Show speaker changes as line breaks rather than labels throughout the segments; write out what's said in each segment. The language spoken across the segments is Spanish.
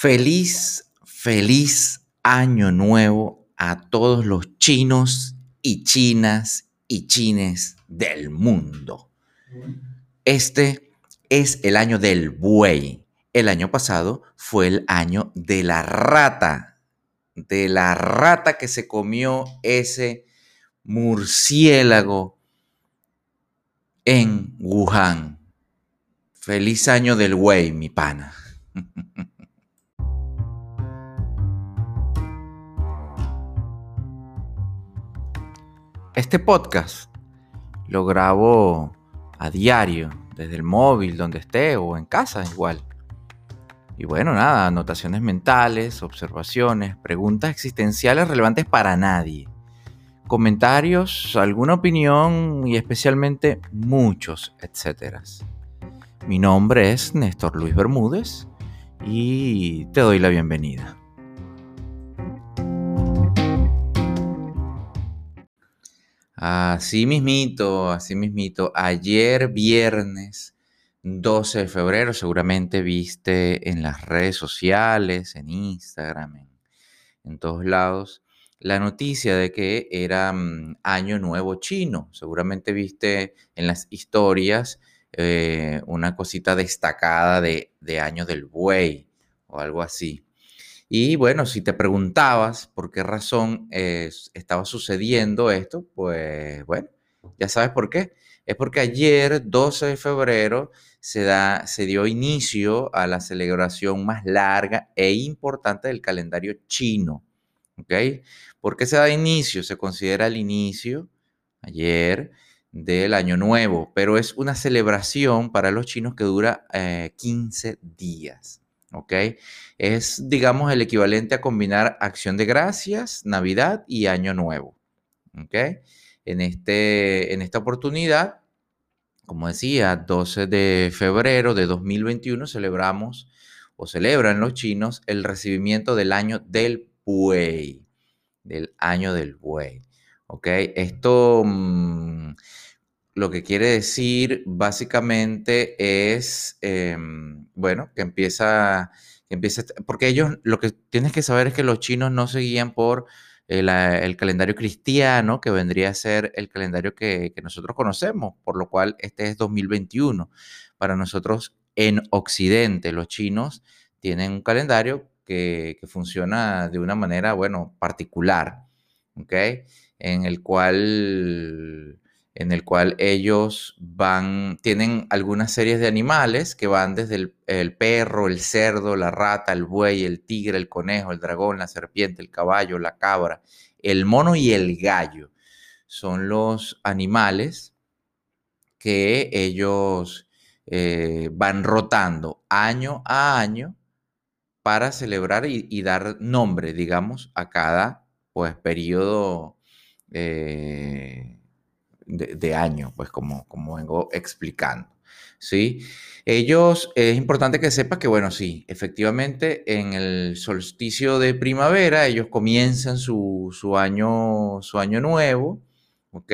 Feliz, feliz año nuevo a todos los chinos y chinas y chines del mundo. Este es el año del buey. El año pasado fue el año de la rata, de la rata que se comió ese murciélago en Wuhan. Feliz año del buey, mi pana. Este podcast lo grabo a diario, desde el móvil, donde esté, o en casa igual. Y bueno, nada, anotaciones mentales, observaciones, preguntas existenciales relevantes para nadie. Comentarios, alguna opinión y especialmente muchos, etcétera. Mi nombre es Néstor Luis Bermúdez y te doy la bienvenida. Así mismito, así mismito. Ayer viernes 12 de febrero, seguramente viste en las redes sociales, en Instagram, en, todos lados, la noticia de que era mm, Año Nuevo Chino. Seguramente viste en las historias eh, una cosita destacada de, de Año del Buey o algo así. Y bueno, si te preguntabas por qué razón estaba sucediendo esto, pues bueno, ya sabes por qué. Es porque ayer, 12 de febrero, se, da, se dio inicio a la celebración más larga e importante del calendario chino. ¿Ok? ¿Por qué se da inicio? Se considera el inicio, ayer, del Año Nuevo, pero es una celebración para los chinos que dura 15 eh, días. ¿Ok? Es, digamos, el equivalente a combinar acción de gracias, Navidad y Año Nuevo, ¿ok? En, este, en esta oportunidad, como decía, 12 de febrero de 2021 celebramos o celebran los chinos el recibimiento del año del buey, del año del buey, ¿ok? Esto... Mm, lo que quiere decir básicamente es, em, bueno, que empieza, empieza, porque ellos, lo que tienes que saber es que los chinos no seguían por el, el calendario cristiano, que vendría a ser el calendario que, que, nosotros conocemos, por lo cual este es 2021. Para nosotros en Occidente, los chinos tienen un calendario que, que funciona de una manera, bueno, particular, ¿ok? En el cual en el cual ellos van, tienen algunas series de animales que van desde el, perro, el cerdo, la rata, el buey, el tigre, el conejo, el dragón, la serpiente, el caballo, la cabra, el mono y el gallo. Son los animales que ellos eh, van rotando año a año para celebrar y, dar nombre, digamos, a cada pues, periodo eh, de, año, pues como, como vengo explicando. ¿sí? Ellos, es importante que sepas que, bueno, sí, efectivamente en el solsticio de primavera ellos comienzan su, año, su año nuevo, ¿ok?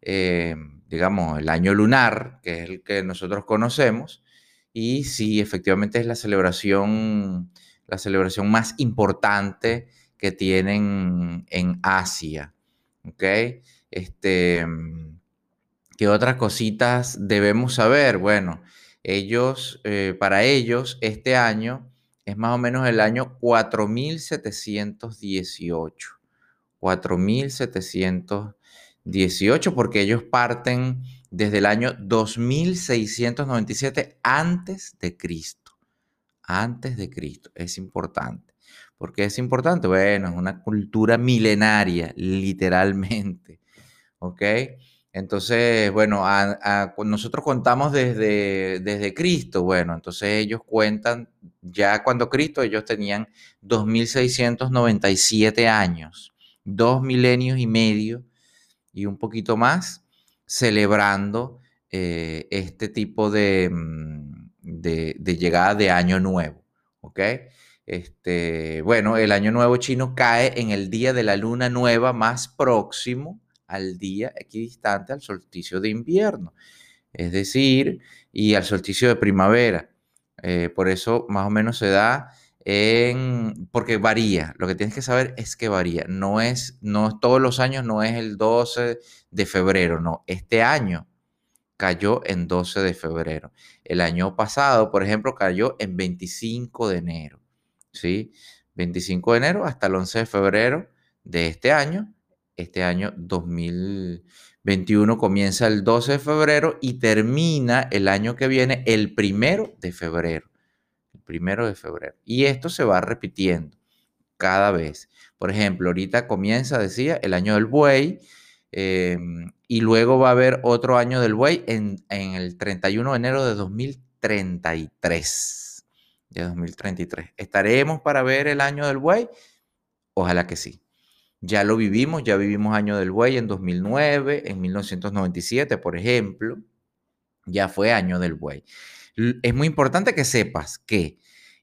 Eh, digamos, el año lunar, que es el que nosotros conocemos, y sí, efectivamente es la celebración, la celebración más importante que tienen en Asia, ¿ok? Este, mm, ¿Qué otras cositas debemos saber? Bueno, ellos, eh, para ellos, este año es más o menos el año 4718. 4718, porque ellos parten desde el año 2697 antes de Cristo. Antes de Cristo, es importante. ¿Por qué es importante? Bueno, es una cultura milenaria, literalmente. ¿Ok? Entonces, bueno, nosotros contamos desde, desde Cristo, bueno, entonces ellos cuentan, ya cuando Cristo ellos tenían 2.697 años, dos milenios y medio y un poquito más, celebrando eh, este tipo de, mm, de, de, llegada de Año Nuevo, ¿ok? Este, bueno, el Año Nuevo chino cae en el día de la luna nueva más próximo al día equidistante al solsticio de invierno, es decir, y al solsticio de primavera. Eh, por eso más o menos se da en, porque varía. Lo que tienes que saber es que varía. No es, no todos los años no es el 12 de febrero, no. Este año cayó en 12 de febrero. El año pasado, por ejemplo, cayó en 25 de enero. ¿Sí? 25 de enero hasta el 11 de febrero de este año. Este año 2021 comienza el 12 de febrero y termina el año que viene el primero de febrero primero de febrero. Y esto se va repitiendo cada vez. Por ejemplo, ahorita comienza, decía, el año del buey, em, y luego va a haber otro año del buey en, el 31 de enero de 2033. De 2033. ¿Estaremos para ver el año del buey? Ojalá que sí. Ya lo vivimos, ya vivimos año del buey en 2009, en 1997, por ejemplo. Ya fue año del buey. Es muy importante que sepas que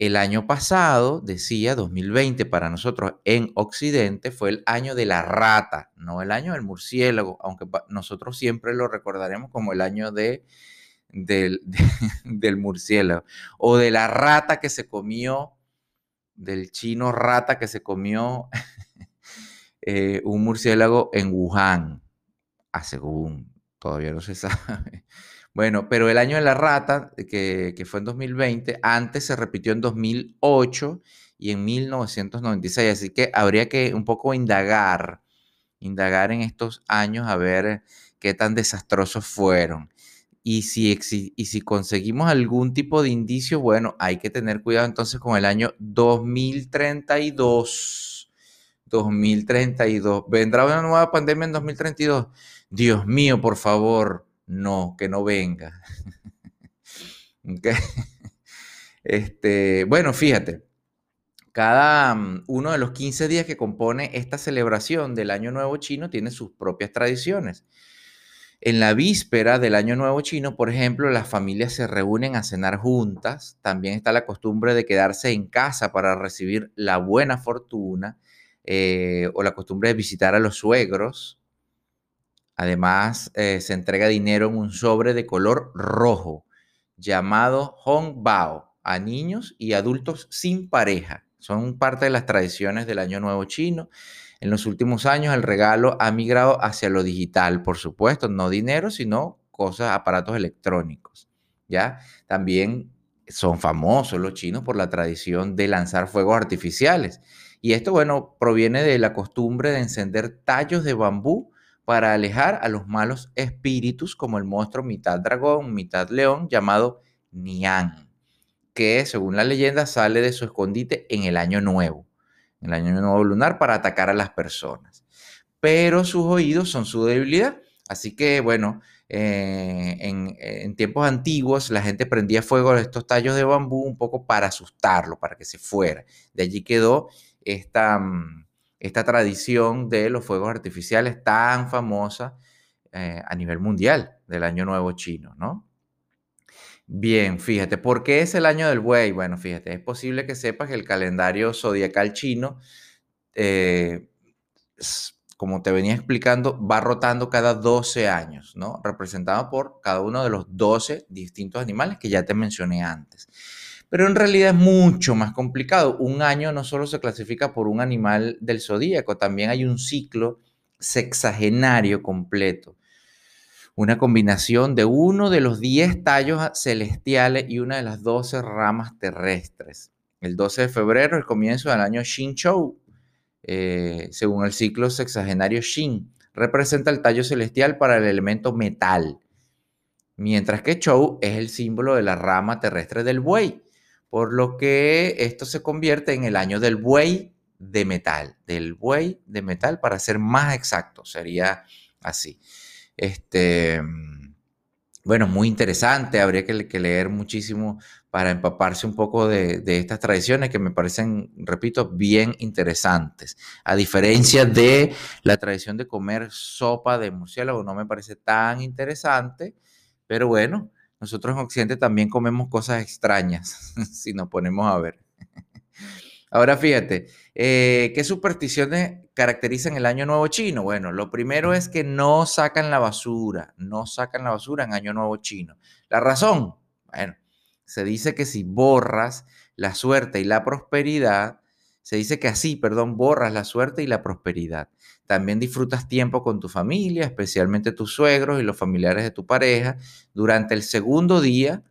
el año pasado, decía 2020 para nosotros en Occidente, fue el año de la rata, no el año del murciélago, aunque nosotros siempre lo recordaremos como el año de, del, del murciélago, o de la rata que se comió, del chino rata que se comió eh, un murciélago en Wuhan, a según, todavía no se sabe. Bueno, pero el año de la rata, que, fue en 2020, antes se repitió en 2008 y en 1996, así que habría que un poco indagar, indagar en estos años a ver qué tan desastrosos fueron. Y si, y si conseguimos algún tipo de indicio, bueno, hay que tener cuidado entonces con el año 2032. 2032. ¿Vendrá una nueva pandemia en 2032? Dios mío, por favor no, que no venga. este, bueno, fíjate, cada mm, uno de los 15 días que compone esta celebración del Año Nuevo Chino tiene sus propias tradiciones. En la víspera del Año Nuevo Chino, por ejemplo, las familias se reúnen a cenar juntas. También está la costumbre de quedarse en casa para recibir la buena fortuna eh, o la costumbre de visitar a los suegros Además, eh, se entrega dinero en un sobre de color rojo llamado Hong Bao a niños y adultos sin pareja. Son parte de las tradiciones del Año Nuevo chino. En los últimos años el regalo ha migrado hacia lo digital, por supuesto, no dinero, sino cosas, aparatos electrónicos. ¿ya? También son famosos los chinos por la tradición de lanzar fuegos artificiales. Y esto, bueno, proviene de la costumbre de encender tallos de bambú para alejar a los malos espíritus como el monstruo mitad dragón, mitad león llamado Nian, que según la leyenda sale de su escondite en el año nuevo, en el año nuevo lunar para atacar a las personas. Pero sus oídos son su debilidad, así que bueno, eh, en, en, tiempos antiguos la gente prendía fuego a estos tallos de bambú un poco para asustarlo, para que se fuera. De allí quedó esta mm, esta tradición de los fuegos artificiales tan famosa eh, a nivel mundial del Año Nuevo Chino, ¿no? Bien, fíjate, ¿por qué es el año del buey? Bueno, fíjate, es posible que sepas que el calendario zodiacal chino, eh, como te venía explicando, va rotando cada 12 años, ¿no? Representado por cada uno de los 12 distintos animales que ya te mencioné antes. Pero en realidad es mucho más complicado. Un año no solo se clasifica por un animal del zodíaco, también hay un ciclo sexagenario completo. Una combinación de uno de los 10 tallos celestiales y una de las 12 ramas terrestres. El 12 de febrero, el comienzo del año Xinchou, eh, según el ciclo sexagenario Xin, representa el tallo celestial para el elemento metal, mientras que Chou es el símbolo de la rama terrestre del buey por lo que esto se convierte en el año del buey de metal, del buey de metal para ser más exacto, sería así. Este, bueno, muy interesante, habría que, leer muchísimo para empaparse un poco de, de, estas tradiciones que me parecen, repito, bien interesantes. A diferencia de la tradición de comer sopa de murciélago, no me parece tan interesante, pero bueno, nosotros en Occidente también comemos cosas extrañas, si nos ponemos a ver. Ahora fíjate, eh, ¿qué supersticiones caracterizan el Año Nuevo Chino? Bueno, lo primero es que no sacan la basura, no sacan la basura en Año Nuevo Chino. La razón, bueno, se dice que si borras la suerte y la prosperidad, se dice que así, perdón, borras la suerte y la prosperidad. También disfrutas tiempo con tu familia, especialmente tus suegros y los familiares de tu pareja, durante el segundo día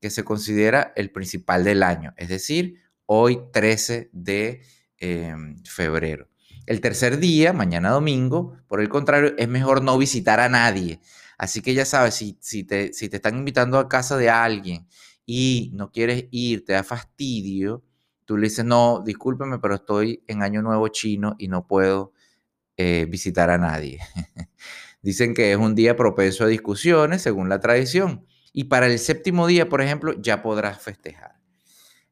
que se considera el principal del año, es decir, hoy 13 de em, febrero. El tercer día, mañana domingo, por el contrario, es mejor no visitar a nadie. Así que ya sabes, si, te, si te están invitando a casa de alguien y no quieres ir, te da fastidio, tú le dices, no, discúlpeme, pero estoy en Año Nuevo chino y no puedo eh, visitar a nadie. Dicen que es un día propenso a discusiones, según la tradición. Y para el séptimo día, por ejemplo, ya podrás festejar.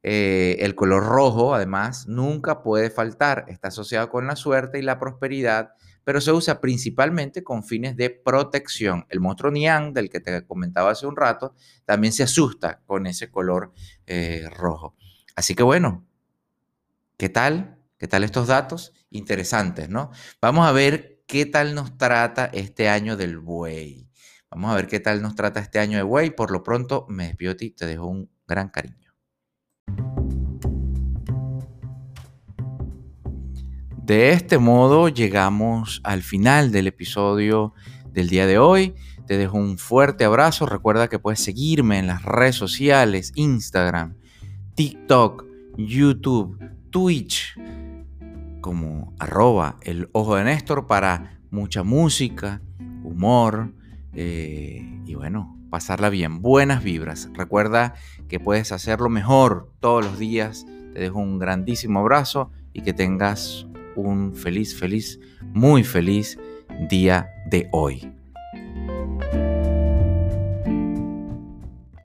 Eh, el color rojo, además, nunca puede faltar. Está asociado con la suerte y la prosperidad, pero se usa principalmente con fines de protección. El monstruo Niang, del que te comentaba hace un rato, también se asusta con ese color eh, rojo. Así que bueno, ¿qué tal? ¿Qué tal estos datos? Interesantes, ¿no? Vamos a ver qué tal nos trata este año del buey. Vamos a ver qué tal nos trata este año de buey. Por lo pronto, me despido ti, te dejo un gran cariño. De este modo llegamos al final del episodio del día de hoy. Te dejo un fuerte abrazo. Recuerda que puedes seguirme en las redes sociales, Instagram, TikTok, YouTube, Twitch, como arroba el ojo de Néstor para mucha música, humor eh, y bueno, pasarla bien. Buenas vibras. Recuerda que puedes hacerlo mejor todos los días. Te dejo un grandísimo abrazo y que tengas un feliz, feliz, muy feliz día de hoy.